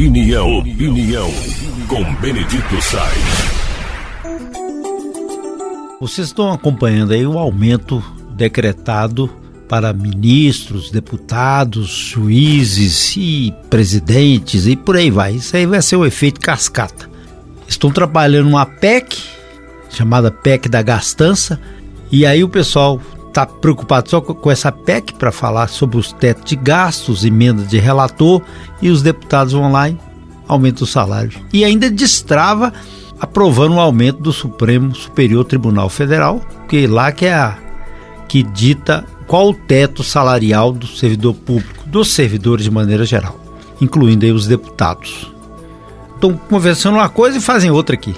Opinião, opinião, com Benedito Sainz. Vocês estão acompanhando aí o aumento decretado para ministros, deputados, juízes e presidentes e por aí vai. Isso aí vai ser o efeito cascata. Estão trabalhando uma PEC, chamada PEC da gastança, e aí o pessoal está preocupado só com essa PEC para falar sobre os tetos de gastos, emenda de relator, e os deputados vão lá e aumentam o salário. E ainda destrava aprovando o aumento do Supremo Superior Tribunal Federal, que lá que é a que dita qual o teto salarial do servidor público, dos servidores de maneira geral, incluindo aí os deputados. Estão conversando uma coisa e fazem outra aqui.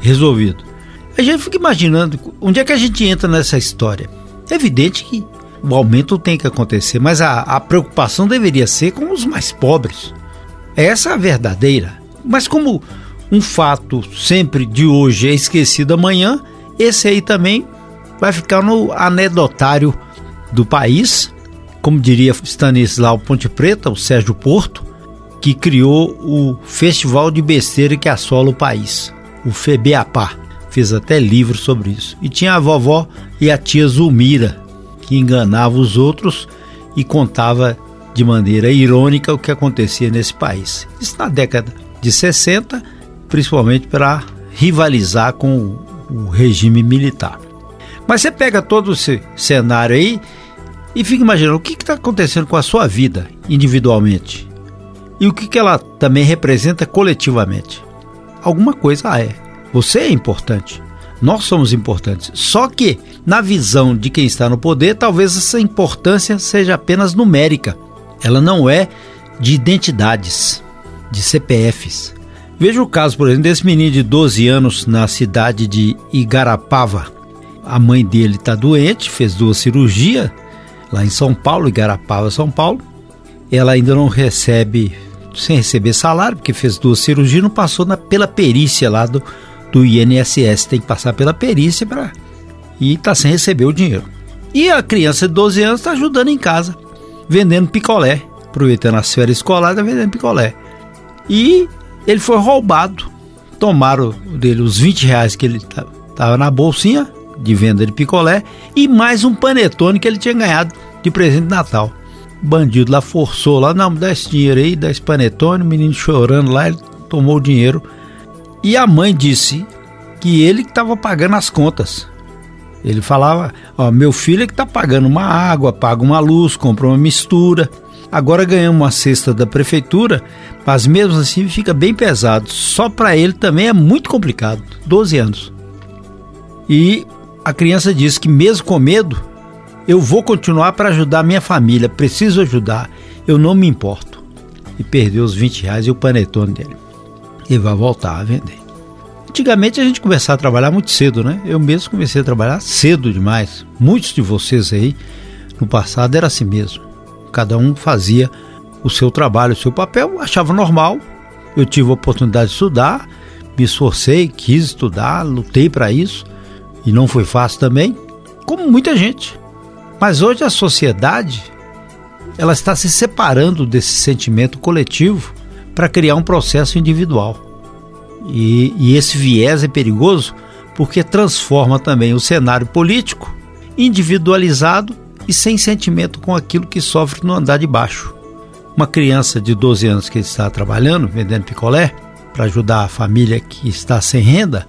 Resolvido. A gente fica imaginando onde é que a gente entra nessa história. É evidente que o aumento tem que acontecer, mas a, a preocupação deveria ser com os mais pobres. Essa é a verdadeira. Mas como um fato sempre de hoje é esquecido amanhã, esse aí também vai ficar no anedotário do país, como diria Stanislau Ponte Preta, o Sérgio Porto, que criou o Festival de Besteira que assola o país, o FEBEAPA fez até livro sobre isso. E tinha a vovó e a tia Zulmira, que enganava os outros e contava de maneira irônica o que acontecia nesse país. Isso na década de 60, principalmente para rivalizar com o regime militar. Mas você pega todo esse cenário aí e fica imaginando o que está acontecendo com a sua vida individualmente e o que, que ela também representa coletivamente. Alguma coisa é. Você é importante. Nós somos importantes. Só que, na visão de quem está no poder, talvez essa importância seja apenas numérica. Ela não é de identidades, de CPFs. Veja o caso, por exemplo, desse menino de 12 anos na cidade de Igarapava. A mãe dele está doente, fez duas cirurgias lá em São Paulo, Igarapava, São Paulo. Ela ainda não recebe, sem receber salário, porque fez duas cirurgias, não passou na, pela perícia lá do, do INSS, tem que passar pela perícia para e está sem receber o dinheiro. E a criança de 12 anos está ajudando em casa, vendendo picolé, aproveitando as férias escolares, tá vendendo picolé. E ele foi roubado. Tomaram dele os 20 reais que ele estava na bolsinha de venda de picolé e mais um panetone que ele tinha ganhado de presente de Natal. O bandido lá forçou lá, não, dá esse dinheiro aí, dá esse panetone, o menino chorando lá, ele tomou o dinheiro e a mãe disse que ele estava pagando as contas. Ele falava: Ó, meu filho é que está pagando uma água, paga uma luz, compra uma mistura. Agora ganhamos uma cesta da prefeitura, mas mesmo assim fica bem pesado. Só para ele também é muito complicado. 12 anos. E a criança disse que, mesmo com medo, eu vou continuar para ajudar minha família. Preciso ajudar. Eu não me importo. E perdeu os 20 reais e o panetone dele e vai voltar a vender. Antigamente a gente começava a trabalhar muito cedo, né? Eu mesmo comecei a trabalhar cedo demais. Muitos de vocês aí no passado era assim mesmo. Cada um fazia o seu trabalho, o seu papel, achava normal. Eu tive a oportunidade de estudar, me esforcei, quis estudar, lutei para isso e não foi fácil também, como muita gente. Mas hoje a sociedade ela está se separando desse sentimento coletivo para criar um processo individual. E, e esse viés é perigoso porque transforma também o cenário político individualizado e sem sentimento com aquilo que sofre no andar de baixo. Uma criança de 12 anos que está trabalhando, vendendo picolé, para ajudar a família que está sem renda,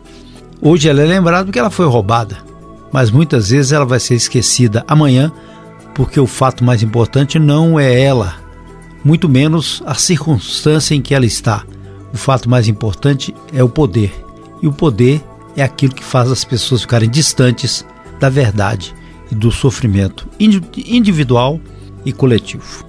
hoje ela é lembrada porque ela foi roubada. Mas muitas vezes ela vai ser esquecida amanhã porque o fato mais importante não é ela, muito menos a circunstância em que ela está. O fato mais importante é o poder. E o poder é aquilo que faz as pessoas ficarem distantes da verdade e do sofrimento individual e coletivo.